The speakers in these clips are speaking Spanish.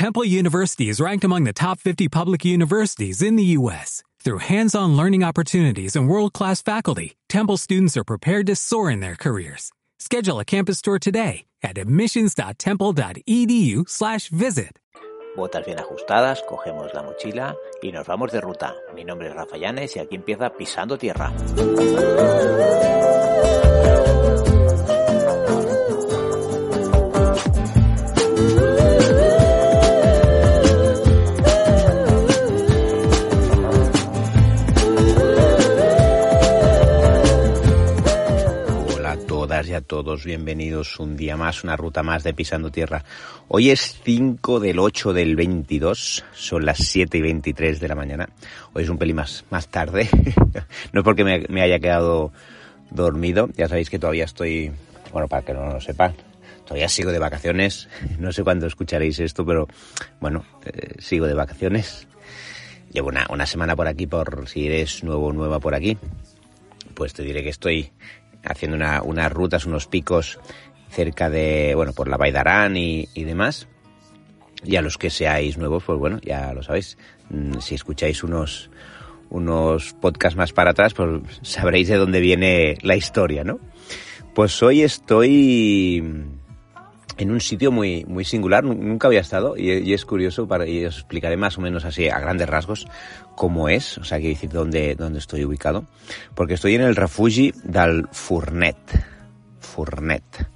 Temple University is ranked among the top 50 public universities in the U.S. Through hands-on learning opportunities and world-class faculty, Temple students are prepared to soar in their careers. Schedule a campus tour today at admissions.temple.edu/visit. Botas bien ajustadas, cogemos la mochila y nos vamos de ruta. Mi nombre es Rafa Llanes y aquí empieza Pisando Tierra. Y a todos, bienvenidos un día más, una ruta más de Pisando Tierra. Hoy es 5 del 8 del 22, son las 7 y 23 de la mañana. Hoy es un pelín más, más tarde, no es porque me, haya quedado dormido, ya sabéis que todavía estoy, bueno, para que no lo sepan, todavía sigo de vacaciones, no sé cuándo escucharéis esto, pero bueno, eh, sigo de vacaciones. Llevo una, una semana por aquí, por si eres nuevo o nueva por aquí, pues te diré que estoy haciendo una, unas rutas, unos picos cerca de, bueno, por la Baidarán y, y demás. Y a los que seáis nuevos, pues bueno, ya lo sabéis. Mm, Si escucháis unos, unos podcasts más para atrás, pues sabréis de dónde viene la historia, ¿no? Pues hoy estoy en un sitio muy, muy singular, nu- nunca había estado y, y es curioso para, y os explicaré más o menos así a grandes rasgos cómo es, o sea, quiero decir dónde, dónde estoy ubicado, porque estoy en el refugi del Furnet, Furnet,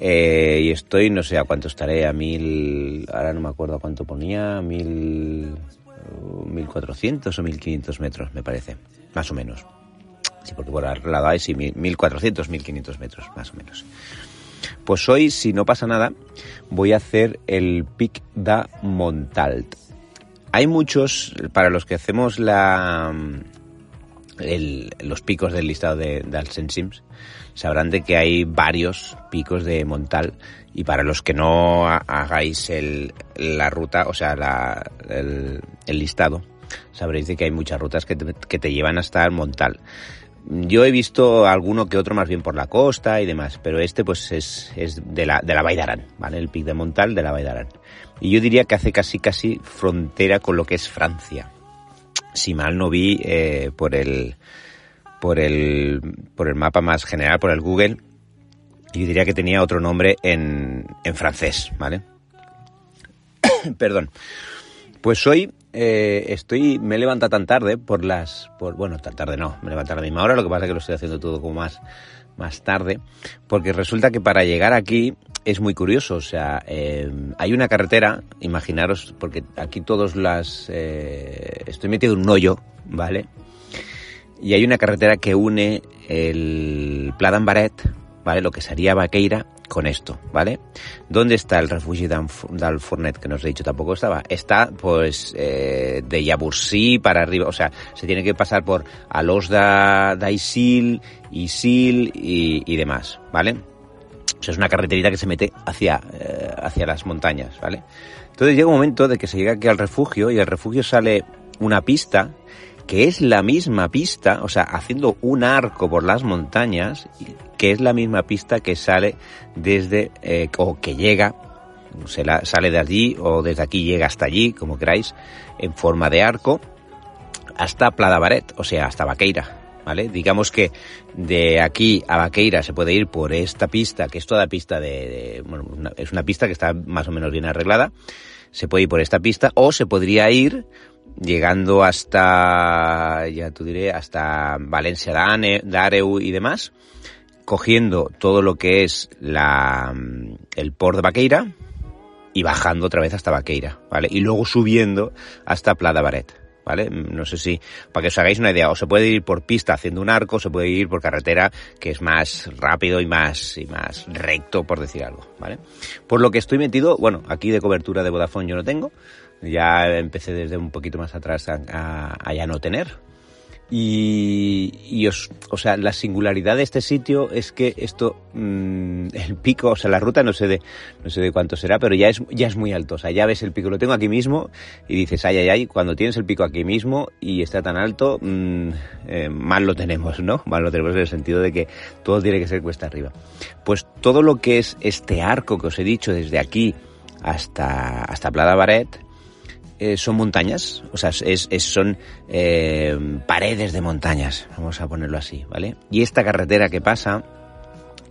Eh, y estoy, no sé a cuánto estaré, a mil, ahora no me acuerdo a cuánto ponía, mil, uh, mil cuatrocientos o mil quinientos metros, me parece, más o menos. Sí, porque por al lado hay sí, mil- 1400, 1500 metros, más o menos. Pues hoy, si no pasa nada, voy a hacer el Pic da Montalt. Hay muchos, para los que hacemos la, el- los picos del listado de, de Alsensims, sabrán de que hay varios picos de Montal y para los que no ha- hagáis el, la ruta, o sea, la- el, el listado, sabréis de que hay muchas rutas que te, que te llevan hasta el Montal. Yo he visto alguno que otro más bien por la costa y demás, pero este pues es, es de la, de la Baidarán, ¿vale? El pic de Montal de la Baidarán. Y yo diría que hace casi casi frontera con lo que es Francia. Si mal no vi eh, por el por el por el mapa más general, por el Google, yo diría que tenía otro nombre en, en francés, ¿vale? Perdón. Pues hoy eh, estoy, me he levantado tan tarde por las, por, bueno, tan tarde no, me he levantado a la misma hora, lo que pasa es que lo estoy haciendo todo como más, más tarde, porque resulta que para llegar aquí es muy curioso, o sea, eh, hay una carretera, imaginaros, porque aquí todos las, eh, estoy metido en un hoyo, ¿vale? Y hay una carretera que une el Pla d'Ambaret, ¿vale? Lo que sería Vaqueira con esto, ¿vale? ¿Dónde está el refugio del Fornet que nos he dicho? Tampoco estaba. Está, pues, eh, de Yabursí para arriba, o sea, se tiene que pasar por Alos da, da Isil, y, y demás, ¿vale? O es una carreterita que se mete hacia, eh, hacia las montañas, ¿vale? Entonces llega un momento de que se llega aquí al refugio y al refugio sale una pista que es la misma pista, o sea, haciendo un arco por las montañas, que es la misma pista que sale desde, eh, o que llega, se la, sale de allí, o desde aquí llega hasta allí, como queráis, en forma de arco, hasta Pladabaret, o sea, hasta Vaqueira. ¿Vale? Digamos que de aquí a Vaqueira se puede ir por esta pista, que es toda pista de, de- bueno, una- es una pista que está más o menos bien arreglada. Se puede ir por esta pista o se podría ir llegando hasta, ya tú diré, hasta Valencia de Ane- de Areu y demás, cogiendo todo lo que es la, el port de Vaqueira y bajando otra vez hasta Vaqueira, ¿vale? Y luego subiendo hasta Plada Baret, ¿vale? No sé si, para que os hagáis una idea, o se puede ir por pista haciendo un arco, o se puede ir por carretera, que es más rápido y más, y más recto, por decir algo, ¿vale? Por lo que estoy metido, bueno, aquí de cobertura de Vodafone yo no tengo, ya empecé desde un poquito más atrás a, ya no tener. Y, os, o sea, la singularidad de este sitio es que esto, mm, el pico, o sea, la ruta no sé de, no sé de cuánto será, pero ya es, ya es muy alto. O sea, ya ves el pico, lo tengo aquí mismo y dices, ay, ay, ay, cuando tienes el pico aquí mismo y está tan alto, mm, eh, mal lo tenemos, ¿no? Mal lo tenemos en el sentido de que todo tiene que ser cuesta arriba. Pues todo lo que es este arco que os he dicho desde aquí hasta, hasta Plada Baret, eh, son montañas, o sea, es, son eh, paredes de montañas, vamos a ponerlo así, ¿vale? Y esta carretera que pasa,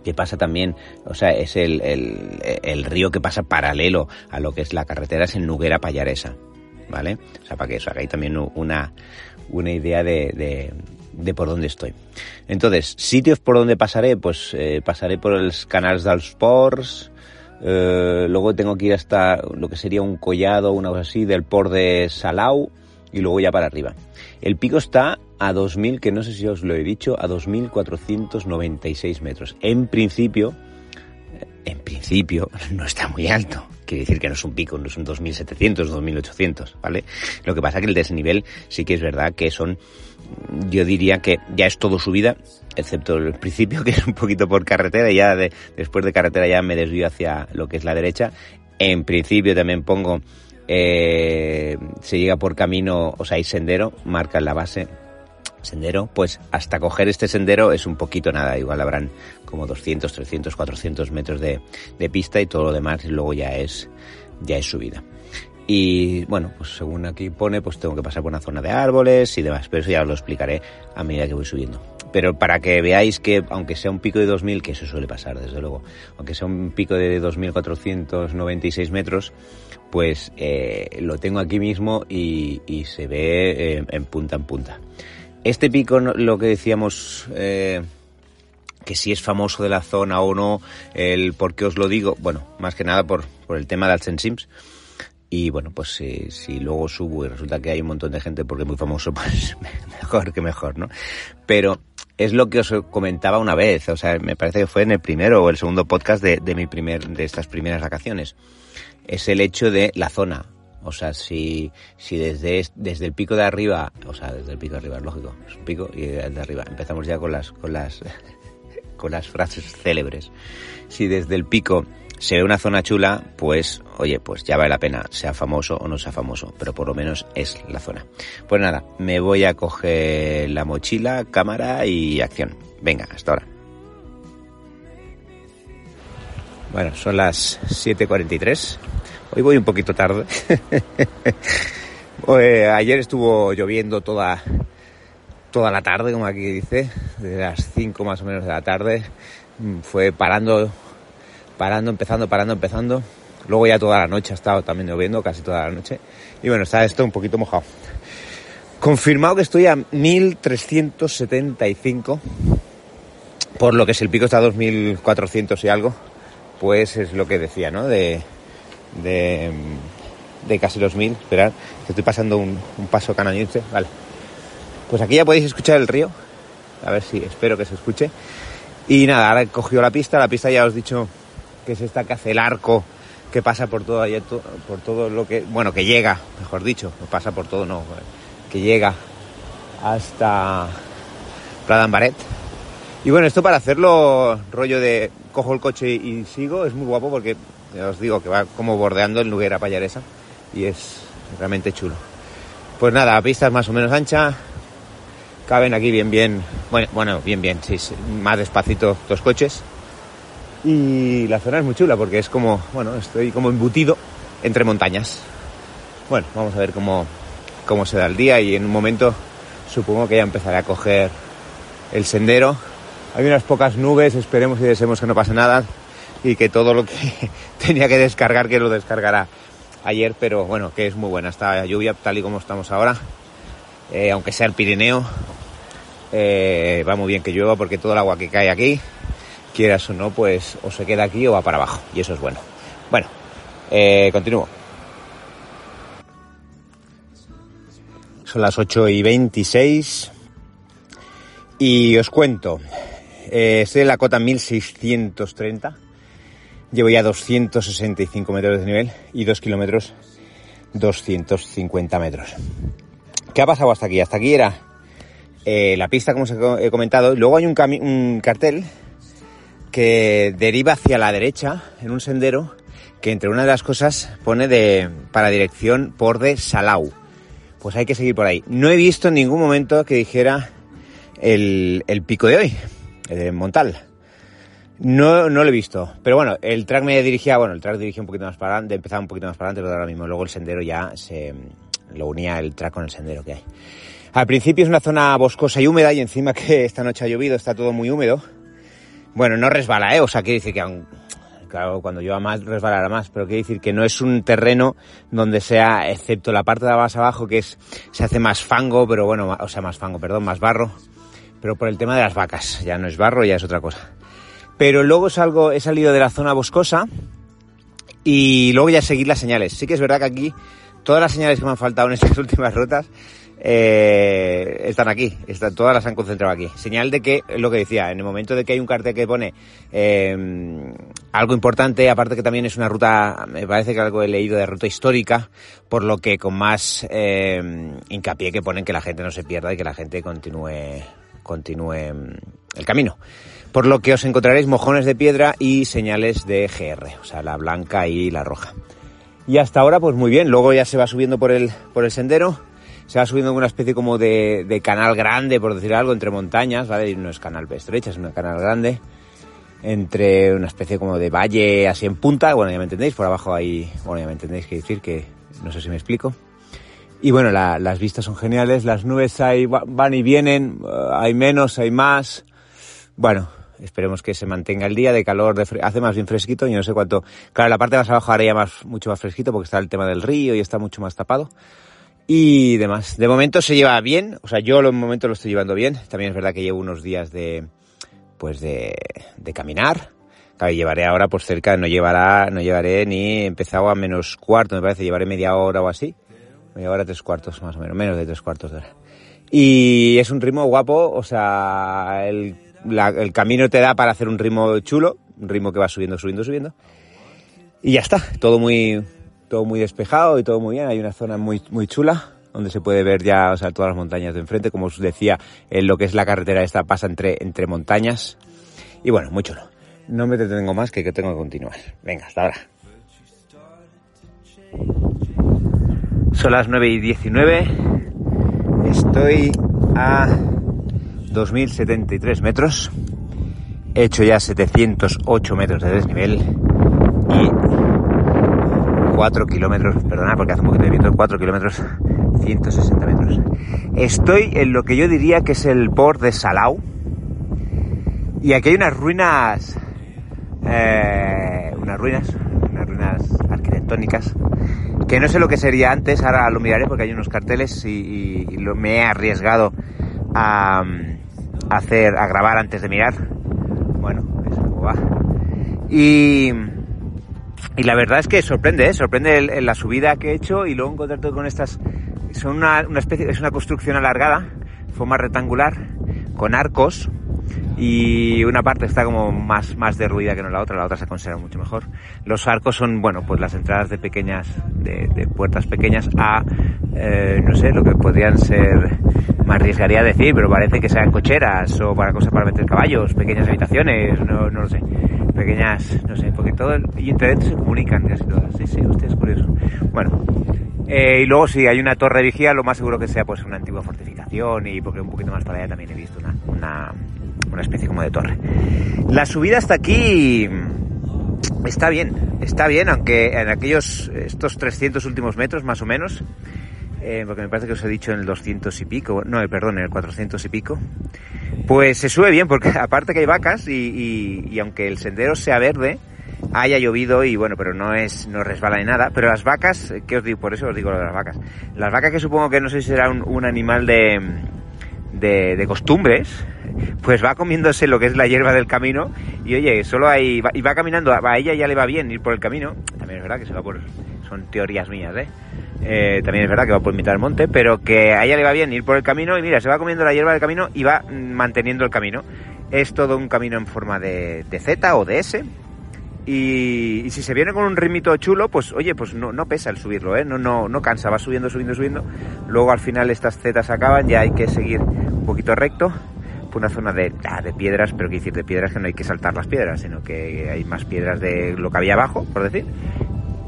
que pasa también, o sea, es el, el, río que pasa paralelo a lo que es la carretera, es en Nuguera Payaresa, ¿vale? O sea, para que os hagáis también una, una idea de, de, por dónde estoy. Entonces, sitios por donde pasaré, pues eh, pasaré por los canales dels Ports, eh, luego tengo que ir hasta lo que sería un collado, una cosa así, del port de Salau y luego ya para arriba. El pico está a 2.000, que no sé si os lo he dicho, a 2.496 metros. En principio, eh, en principio, no está muy alto. Quiere decir que no es un pico, no es un 2.700, 2.800, ¿vale? Lo que pasa que el desnivel sí que es verdad que son, yo diría que ya es todo subida, excepto el principio que es un poquito por carretera y ya después de carretera ya me desvío hacia lo que es la derecha. En principio también pongo, eh, se llega por camino, o sea, hay sendero, marca la base, sendero, pues hasta coger este sendero es un poquito nada, igual habrán como 200, 300, 400 metros de, de pista y todo lo demás luego ya es, ya es subida. Y bueno, pues según aquí pone, pues tengo que pasar por una zona de árboles y demás, pero eso ya os lo explicaré a medida que voy subiendo. Pero para que veáis que, aunque sea un pico de 2000, que eso suele pasar, desde luego, aunque sea un pico de 2496 metros, pues eh, lo tengo aquí mismo y, y se ve eh, en punta en punta. Este pico, lo que decíamos, eh, que si es famoso de la zona o no, el por qué os lo digo, bueno, más que nada por, por el tema de Alcen Sims. Y bueno, pues si, si, luego subo y resulta que hay un montón de gente porque es muy famoso, pues mejor que mejor, ¿no? Pero es lo que os comentaba una vez, o sea, me parece que fue en el primero o el segundo podcast de, de mi primer, de estas primeras vacaciones. Es el hecho de la zona. O sea, si, si desde, desde el pico de arriba, o sea, desde el pico de arriba, es lógico, es un pico y de arriba. Empezamos ya con las, con las, con las frases célebres. Si desde el pico se ve una zona chula, pues, oye, pues ya vale la pena, sea famoso o no sea famoso, pero por lo menos es la zona. Pues nada, me voy a coger la mochila, cámara y acción. Venga, hasta ahora. Bueno, son las 7.43 Hoy voy un poquito tarde. Eh, ayer estuvo lloviendo toda, toda la tarde, como aquí dice, de las 5 más o menos de la tarde. Mm, fue parando, parando, empezando, parando, empezando. Luego ya toda la noche ha estado también lloviendo, casi toda la noche. Y bueno, está esto un poquito mojado. Confirmado que estoy a 1375, por lo que es el pico está a 2400 y algo, pues es lo que decía, ¿no? De, de, casi los mil. Esperad, que estoy pasando un, paso canadiense. Vale. Pues aquí ya podéis escuchar el río. A ver si espero que se escuche. Y nada, ahora he cogido la pista. La pista ya os he dicho que es esta que hace el arco que pasa por todo por todo lo que, bueno, que llega, mejor dicho, pasa por todo, no, que llega hasta Baret Y bueno, esto para hacerlo rollo de cojo el coche y sigo es muy guapo porque os digo que va como bordeando el Nuguera Payaresa y es realmente chulo. Pues nada, la pista más o menos ancha, caben aquí bien, bien, bueno, bueno, bien, bien, sí, más despacito dos coches. Y la zona es muy chula porque es como, bueno, estoy como embutido entre montañas. Bueno, vamos a ver cómo, cómo se da el día y en un momento supongo que ya empezaré a coger el sendero. Hay unas pocas nubes, esperemos y deseemos que no pase nada y que todo lo que tenía que descargar, que lo descargará ayer, pero bueno, que es muy buena esta lluvia tal y como estamos ahora. Eh, aunque sea el Pirineo, eh, va muy bien que llueva porque todo el agua que cae aquí, quieras o no, pues o se queda aquí o va para abajo, y eso es bueno. Bueno, eh, continúo. Son las 8 y 26 y os cuento, estoy en la cota 1630 Llevo ya 265 metros de nivel y 2 kilómetros 250 metros. ¿Qué ha pasado hasta aquí? Hasta aquí era eh, la pista, como os he comentado. Luego hay un, un cartel que deriva hacia la derecha en un sendero que entre una de las cosas pone de para dirección por de Salau. Pues hay que seguir por ahí. No he visto en ningún momento que dijera el, el pico de hoy, el Montal. No, no lo he visto. Pero bueno, el track me dirigía, bueno, el track dirigía un poquito más para adelante, empezaba un poquito más para adelante, pero ahora mismo luego el sendero ya se lo unía el track con el sendero que hay. Al principio es una zona boscosa y húmeda y encima que esta noche ha llovido, está todo muy húmedo. Bueno, no resbala, ¿eh? O sea, quiere decir que aún, claro, cuando llueva más resbalará más, pero quiere decir que no es un terreno donde sea, excepto la parte de más abajo, que es, se hace más fango, pero bueno, o sea, más fango, perdón, más barro, pero por el tema de las vacas, ya no es barro, ya es otra cosa. Pero luego salgo, he salido de la zona boscosa y luego ya seguir las señales. Sí que es verdad que aquí todas las señales que me han faltado en estas últimas rutas eh, están aquí, están, todas las han concentrado aquí. Señal de que, lo que decía, en el momento de que hay un cartel que pone eh, algo importante, aparte que también es una ruta, me parece que algo he leído de ruta histórica, por lo que con más eh, hincapié que ponen que la gente no se pierda y que la gente continúe, continúe mm, el camino. Por lo que os encontraréis mojones de piedra y señales de GR, o sea, la blanca y la roja. Y hasta ahora, pues muy bien. Luego ya se va subiendo por el, por el sendero. Se va subiendo en una especie como de, canal grande, por decir algo, entre montañas, ¿vale? Y no es canal estrecha, es un canal grande. Entre una especie como de valle así en punta. Bueno, ya me entendéis. Por abajo hay, bueno, ya me entendéis que decir que no sé si me explico. Y bueno, la, las vistas son geniales. Las nubes hay, van y vienen. hay menos, hay más. Bueno, Esperemos que se mantenga el día de calor, hace más bien fresquito, y no sé cuánto. Claro, la parte más abajo ahora ya más, mucho más fresquito porque está el tema del río y está mucho más tapado. Y demás. De momento se lleva bien, o sea, yo en momento lo estoy llevando bien. También es verdad que llevo unos días de, pues de, de caminar. Claro, llevaré ahora pues cerca, no llevará, no llevaré ni empezado a menos cuarto, me parece, llevaré media hora o así. Media tres cuartos más o menos, menos de tres cuartos de hora. Y es un ritmo guapo, o sea, el el camino te da para hacer un ritmo chulo, un ritmo que va subiendo, subiendo, subiendo. Y ya está, todo muy, todo muy despejado y todo muy bien. Hay una zona muy, muy chula donde se puede ver ya, o sea, todas las montañas de enfrente. Como os decía, en lo que es la carretera esta pasa entre, entre montañas. Y bueno, muy chulo. No me detengo más que que tengo que continuar. Venga, hasta ahora. Son las 9 y 19. Estoy a 2.073 metros. He hecho ya 708 metros de desnivel 4 kilómetros, perdona porque hace un poquito de viento, 4 kilómetros, 160 metros. Estoy en lo que yo diría que es el port de Salau. Y aquí hay unas ruinas, eh, unas ruinas, unas ruinas arquitectónicas, que no sé lo que sería antes, ahora lo miraré porque hay unos carteles y, lo, me he arriesgado a, hacer, a grabar antes de mirar. Bueno, eso va. Y, y la verdad es que sorprende, ¿eh? sorprende la subida que he hecho y luego encontrarte con estas. Son una, especie, es una construcción alargada, forma rectangular, con arcos y una parte está como más, más derruida que no la otra, la otra se conserva mucho mejor. Los arcos son, bueno, pues las entradas de pequeñas, de, puertas pequeñas a, eh, no sé, lo que podrían ser, me arriesgaría a decir, pero parece que sean cocheras o para cosas para meter caballos, pequeñas habitaciones, no, no lo sé, pequeñas, no sé, porque todo, y entre dentro se comunican casi todas, sí, sí, usted es curioso. Bueno, eh, y luego si hay una torre de vigía, lo más seguro que sea pues una antigua fortificación y porque un poquito más para allá también he visto una, una una especie como de torre. La subida hasta aquí está bien, está bien, aunque en aquellos, estos 300 últimos metros más o menos, eh, porque me parece que os he dicho en el 200 y pico, no, perdón, en el 400 y pico, pues se sube bien, porque aparte que hay vacas y, aunque el sendero sea verde, haya llovido y bueno, pero no es, no resbala ni nada, pero las vacas, ¿qué os digo? Por eso os digo lo de las vacas. Las vacas que supongo que no sé si será un animal de, de, costumbres, pues va comiéndose lo que es la hierba del camino y oye, solo hay, y va caminando, a ella ya le va bien ir por el camino, también es verdad que se va por, son teorías mías, ¿eh? ¿eh? también es verdad que va por mitad del monte, pero que a ella le va bien ir por el camino y mira, se va comiendo la hierba del camino y va manteniendo el camino. Es todo un camino en forma de, de Z o de S, y, si se viene con un ritmito chulo, pues oye, pues no, pesa el subirlo, ¿eh? No, no, no cansa, va subiendo, subiendo, subiendo. Luego al final estas zetas acaban, ya hay que seguir poquito recto por una zona de, ah, de piedras, pero que decir de piedras que no hay que saltar las piedras, sino que hay más piedras de lo que había abajo, por decir.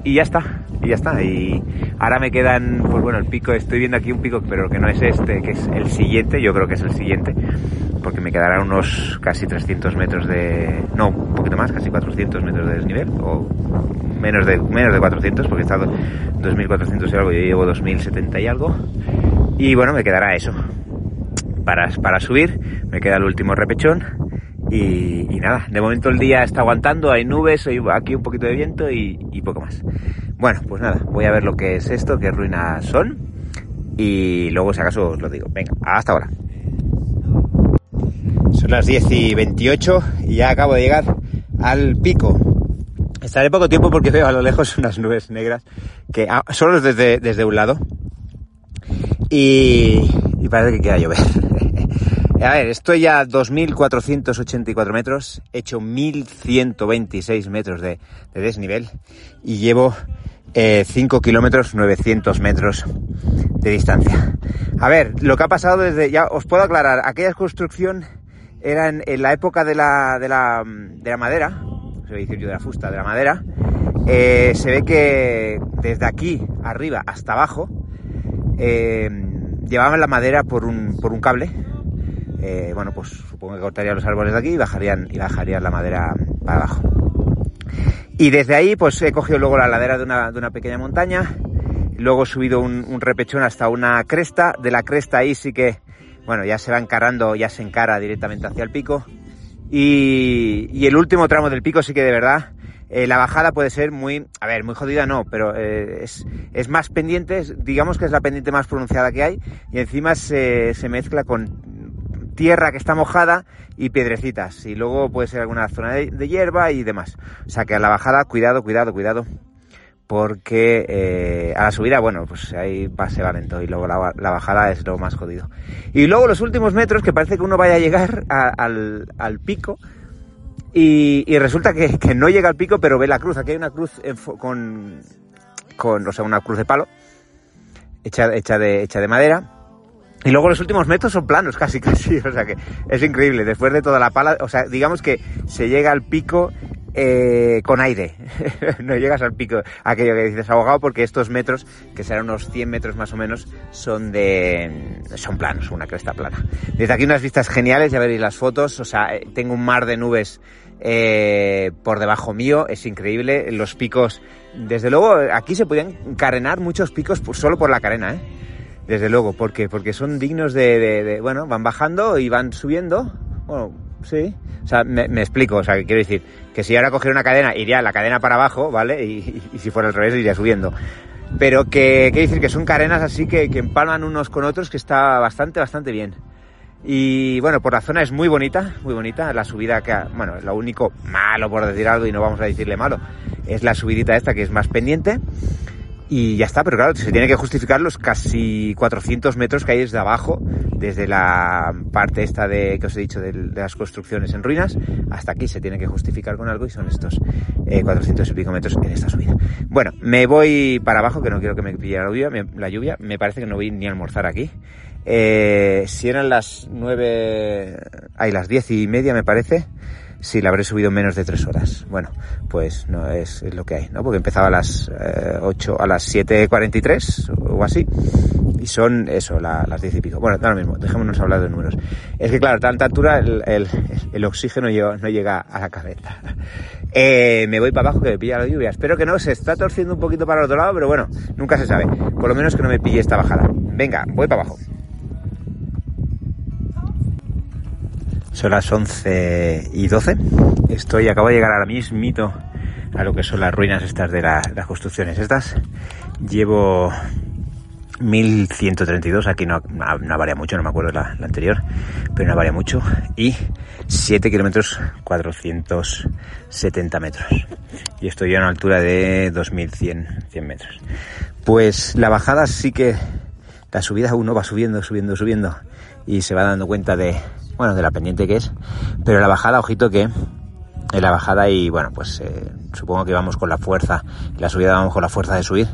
y ya está, y ya está. Y ahora me quedan, pues bueno, el pico, estoy viendo aquí un pico, pero que no es este, que es el siguiente, yo creo que es el siguiente, porque me quedarán unos casi 300 metros de, no, un poquito más, casi 400 metros de desnivel, o menos de, menos de 400, porque he estado 2400 y algo, yo llevo 2070 y algo. Y bueno, me quedará eso. Para, subir, me queda el último repechón y, nada, de momento el día está aguantando, hay nubes, aquí un poquito de viento y, poco más. Bueno, pues nada, voy a ver lo que es esto, qué ruinas son y luego si acaso os lo digo. Venga, hasta ahora. Son las 10 y 28 y ya acabo de llegar al pico. Estaré poco tiempo porque veo a lo lejos unas nubes negras que ah, solo desde, desde un lado y, y parece que queda llover. A ver, estoy a 2.484 metros, he hecho 1.126 metros de, desnivel y llevo 5 eh, kilómetros 900 metros de distancia. A ver, lo que ha pasado desde, ya os puedo aclarar, aquella construcción era en, la época de la, de la, de la madera, se decir yo de la fusta, de la madera, eh, se ve que desde aquí arriba hasta abajo eh, llevaban la madera por un, por un cable eh, bueno, pues supongo que cortarían los árboles de aquí y bajarían, y bajarían la madera para abajo. Y desde ahí, pues he cogido luego la ladera de una, de una pequeña montaña, luego he subido un, repechón hasta una cresta, de la cresta ahí sí que, bueno, ya se va encarando, ya se encara directamente hacia el pico. Y, el último tramo del pico sí que de verdad eh, la bajada puede ser muy, a ver, muy jodida no, pero eh, es, es, más pendiente, digamos que es la pendiente más pronunciada que hay y encima se, se mezcla con tierra que está mojada y piedrecitas. Y luego puede ser alguna zona de, hierba y demás. O sea que a la bajada, cuidado, cuidado, cuidado. Porque eh, a la subida, bueno, pues ahí pase valento y luego la, bajada es lo más jodido. Y luego los últimos metros, que parece que uno vaya a llegar al, pico, y, resulta que, no llega al pico, pero ve la cruz. Aquí hay una cruz con, con, o sea, una cruz de palo, hecha, hecha, de, hecha de madera, y luego los últimos metros son planos, casi, casi. O sea que es increíble. Después de toda la pala, o sea, digamos que se llega al pico eh, con aire. no llegas al pico, aquello que dices abogado, porque estos metros, que serán unos 100 metros más o menos, son de. son planos, una cresta plana. Desde aquí unas vistas geniales, ya veréis las fotos. O sea, eh, tengo un mar de nubes eh, por debajo mío, es increíble. Los picos, desde luego, aquí se pueden carenar muchos picos solo por la carena, ¿eh? Desde luego, ¿por qué? Porque son dignos de, bueno, van bajando y van subiendo. Bueno, sí. O sea, me, explico, o sea, quiero decir, que si ahora cogiera una cadena, iría la cadena para abajo, ¿vale? Y, si fuera al revés, iría subiendo. Pero que, quiero decir que son cadenas así que, que empalman unos con otros que está bastante, bastante bien. Y bueno, por la zona es muy bonita, muy bonita. La subida que, bueno, lo único malo por decir algo y no vamos a decirle malo, es la subidita esta que es más pendiente y ya está, pero claro, se tiene que justificar los casi 400 metros que hay desde abajo, desde la parte esta de que os he dicho de, las construcciones en ruinas, hasta aquí se tiene que justificar con algo y son estos 400 eh, y pico metros en esta subida. Bueno, me voy para abajo, que no quiero que me pille la lluvia, me, la lluvia, me parece que no voy ni a almorzar aquí. Eh, si eran las 9, hay las 10 y media me parece, sí, la habré subido menos de tres horas. Bueno, pues no es, lo que hay, ¿no? Porque empezaba a las eh, 8, a las 7.43 o así. Y son eso, las 10 y pico. Bueno, lo mismo, dejémonos hablar de números. Es que claro, a tanta altura el, el, el oxígeno no llega a la cabeza. Eh, me voy para abajo que me pilla la lluvia. Espero que no, se está torciendo un poquito para el otro lado, pero bueno, nunca se sabe. Por lo menos que no me pille esta bajada. Venga, voy para abajo. Son las 11 y 12. Estoy, acabo de llegar ahora mismo a lo que son las ruinas estas de las construcciones estas. Llevo 1132, aquí no, no, varía mucho, no me acuerdo la, la anterior, pero no varía mucho. Y 7 kilómetros 470 metros. Y estoy a una altura de 2100 100 metros. Pues la bajada sí que, la subida uno va subiendo, subiendo, subiendo y se va dando cuenta de, bueno, de la pendiente que es, pero la bajada, ojito que en la bajada y bueno, pues eh, supongo que vamos con la fuerza, la subida vamos con la fuerza de subir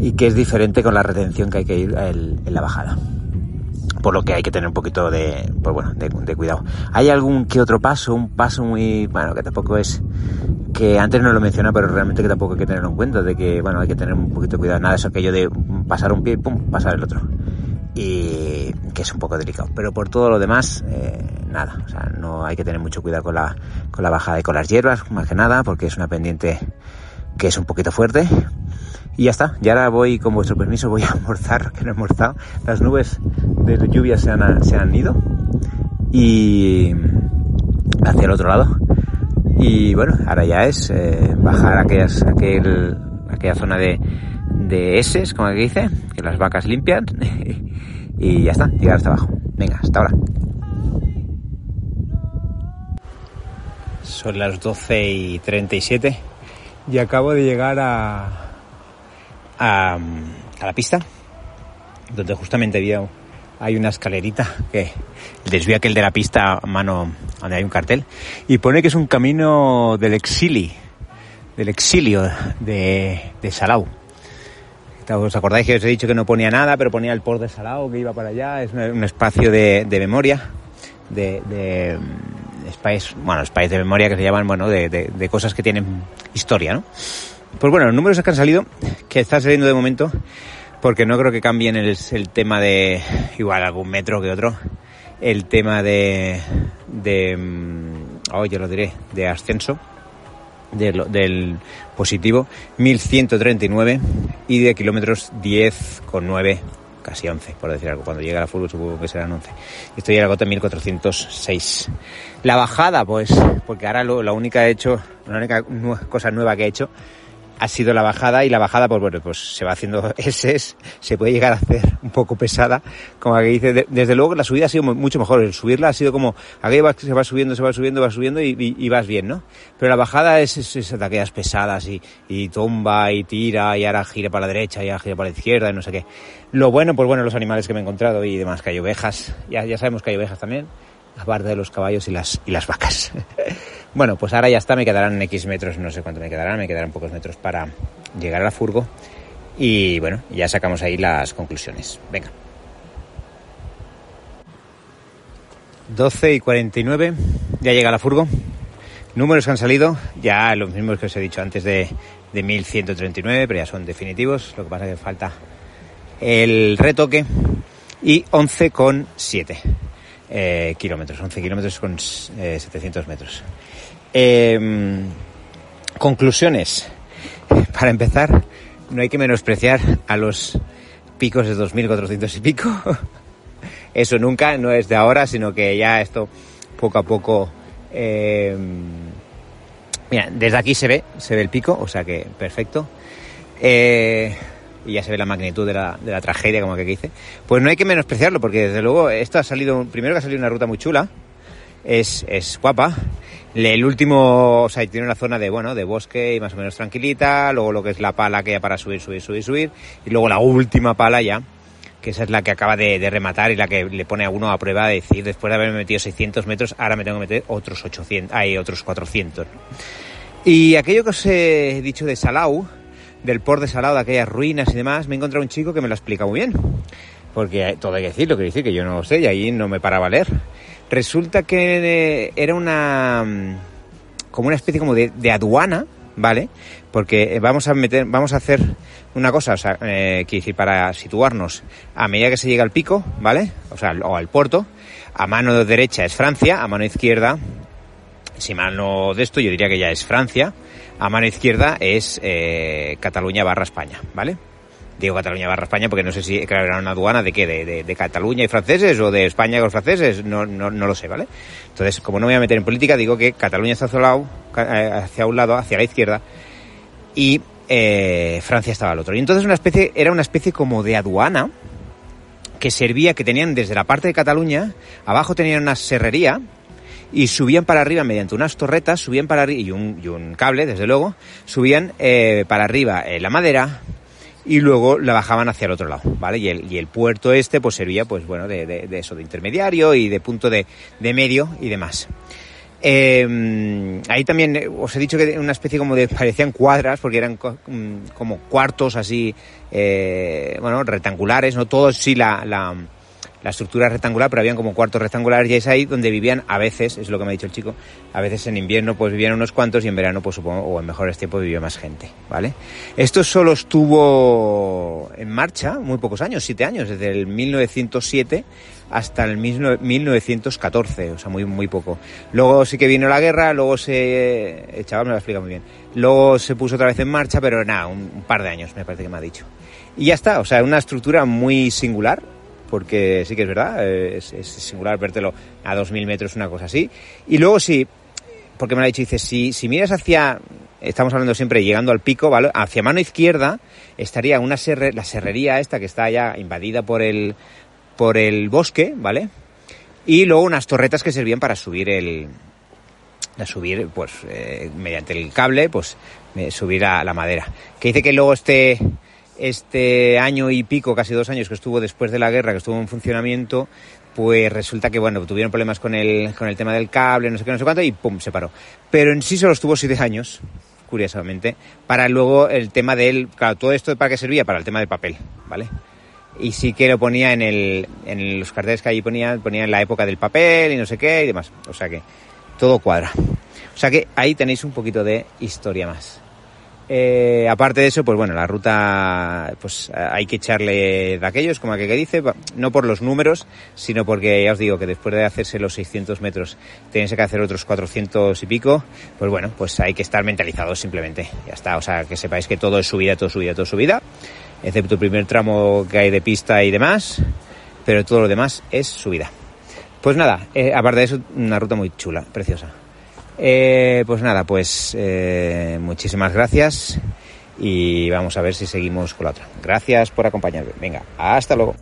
y que es diferente con la retención que hay que ir en la bajada. por lo que hay que tener un poquito de, pues bueno, de, cuidado. Hay algún que otro paso, un paso muy, bueno, que tampoco es, que antes no lo menciona, pero realmente que tampoco hay que tenerlo en cuenta, de que, bueno, hay que tener un poquito de cuidado. Nada, es aquello de pasar un pie y pum, pasar el otro. Que es un poco delicado. Pero por todo lo demás, eh, nada. O sea, no hay que tener mucho cuidado con la, con la bajada y con las hierbas, más que nada, porque es una pendiente que es un poquito fuerte. Y ya está, y ahora voy, con vuestro permiso, voy a almorzar, que no he almorzado. Las nubes de lluvia se han, se han ido y hacia el otro lado. Y bueno, ahora ya es eh, bajar aquella zona de, de como que dice, que las vacas limpian. y ya está, llegar hasta abajo. Venga, hasta ahora. Son las 12 y 37 y acabo de llegar a, a, la pista, donde justamente había, hay una escalerita que desvía aquel de la pista a mano donde hay un cartel y pone que es un camino del exilio, del exilio de, de Salau. ¿Os acordáis que os he dicho que no ponía nada, pero ponía el port de Salau que iba para allá? Es un, espacio de, memoria, de, de espacios, bueno, espacios de memoria que se llaman, bueno, de, cosas que tienen historia, ¿no? Pues bueno, los números que han salido, que están saliendo de momento, porque no creo que cambien el, el tema de, igual algún metro que otro, el tema de, de, oh, yo lo diré, de ascenso, del positivo, 1139 y de kilómetros 10,9 casi 11, por decir algo. Cuando llega la fútbol supongo que serán 11. Estoy en la gota 1406. La bajada, pues, porque ahora lo, la única he hecho, la única cosa nueva que he hecho ha sido la bajada y la bajada pues bueno pues se va haciendo ese se puede llegar a hacer un poco pesada como que dice desde luego la subida ha sido mucho mejor el subirla ha sido como aquello se va subiendo se va subiendo va subiendo y, vas bien no pero la bajada es, es, de aquellas pesadas y, y tumba y tira y ahora gira para la derecha y ahora gira para la izquierda y no sé qué. Lo bueno pues bueno los animales que me he encontrado y demás que hay ovejas ya, ya sabemos que hay ovejas también aparte de los caballos y las, y las vacas. bueno, pues ahora ya está, me quedarán X metros, no sé cuánto me quedarán, me quedarán pocos metros para llegar a la furgo. Y bueno, ya sacamos ahí las conclusiones. Venga. 12 y 49, ya llega la furgo. Números que han salido, ya los mismos que os he dicho antes de, de 1139, pero ya son definitivos. Lo que pasa es que falta el retoque y 11,7 eh, kilómetros, 11 kilómetros con 700 eh, metros. Em, conclusiones. Para empezar, no hay que menospreciar a los picos de 2.400 y pico. Eso nunca, no es de ahora, sino que ya esto poco a poco... Em, mira, desde aquí se ve, se ve el pico, o sea que perfecto. Eh, y ya se ve la magnitud de la, de la tragedia, como que dice, pues no hay que menospreciarlo, porque desde luego esto ha salido, primero que ha salido una ruta muy chula, es, es guapa, el último, o sea, tiene una zona de, bueno, de bosque y más o menos tranquilita, luego lo que es la pala que ya para subir, subir, subir, subir, y luego la última pala ya, que esa es la que acaba de, rematar y la que le pone a uno a prueba de decir, después de haberme metido 600 metros, ahora me tengo que meter otros 800, hay otros 400. Y aquello que os he dicho de Salau, del port de Salado, de aquellas ruinas y demás, me he encontrado un chico que me lo explica muy bien. Porque todo hay que decirlo, decir que yo no lo sé y ahí no me paraba a leer. Resulta que era una. como una especie como de, aduana, ¿vale? Porque vamos a meter, vamos a hacer una cosa, o sea, eh, decir, para situarnos, a medida que se llega al pico, ¿vale? O sea, o al puerto, a mano derecha es Francia, a mano izquierda, si mal no de esto, yo diría que ya es Francia, a mano izquierda es eh, Cataluña barra España, ¿vale? Digo Cataluña barra España porque no sé si era una aduana de qué, de, de, Cataluña y franceses o de España con los franceses, no, no, no, lo sé, ¿vale? Entonces, como no me voy a meter en política, digo que Cataluña está hacia un lado, eh, hacia hacia la izquierda, y eh, Francia estaba al otro. Y entonces una especie, era una especie como de aduana que servía, que tenían desde la parte de Cataluña, abajo tenían una serrería, y subían para arriba mediante unas torretas, subían para arriba, y un, y un cable, desde luego, subían eh, para arriba eh, la madera y luego la bajaban hacia el otro lado, ¿vale? Y el, y el puerto este pues servía, pues bueno, de, de, eso, de intermediario y de punto de, de medio y demás. Eh, ahí también eh, os he dicho que una especie como de parecían cuadras porque eran mm, como cuartos así, bueno, rectangulares, no todos sí la la estructura rectangular, pero habían como cuartos rectangulares y es ahí donde vivían a veces, es lo que me ha dicho el chico, a veces en invierno pues vivían unos cuantos y en verano pues supongo, o en mejores tiempos vivía más gente, ¿vale? Esto solo estuvo en marcha muy pocos años, siete años, desde el 1907 hasta el 1914, o sea, muy, muy poco. Luego sí que vino la guerra, luego se... El chaval me lo explica muy bien. Luego se puso otra vez en marcha, pero nada, un, un par de años me parece que me ha dicho. Y ya está, o sea, una estructura muy singular, porque sí que es verdad, es, es singular vértelo a 2.000 metros, una cosa así. Y luego sí, porque me lo ha dicho, dice, si, si miras hacia, estamos hablando siempre llegando al pico, ¿vale? Hacia mano izquierda estaría una serre, la serrería esta que está ya invadida por el, por el bosque, ¿vale? Y luego unas torretas que servían para subir el, a subir, pues, eh, mediante el cable, pues, eh, subir a la madera. Que dice que luego este, este año y pico, casi dos años que estuvo después de la guerra, que estuvo en funcionamiento, pues resulta que, bueno, tuvieron problemas con el, con el tema del cable, no sé qué, no sé cuánto, y pum, se paró. Pero en sí solo estuvo siete años, curiosamente, para luego el tema del, claro, todo esto para qué servía, para el tema del papel, ¿vale? Y sí que lo ponía en, el, en los carteles que allí ponía, ponía en la época del papel y no sé qué y demás. O sea que todo cuadra. O sea que ahí tenéis un poquito de historia más. Eh, aparte de eso, pues bueno, la ruta, pues hay que echarle de aquellos, como aquel que dice, no por los números, sino porque ya os digo que después de hacerse los 600 metros tenéis que hacer otros 400 y pico, pues bueno, pues hay que estar mentalizados simplemente, ya está, o sea, que sepáis que todo es subida, todo subida, todo subida, excepto el primer tramo que hay de pista y demás, pero todo lo demás es subida. Pues nada, eh, aparte de eso, una ruta muy chula, preciosa. Eh, pues nada, pues eh, muchísimas gracias y vamos a ver si seguimos con la otra. Gracias por acompañarme. Venga, hasta luego.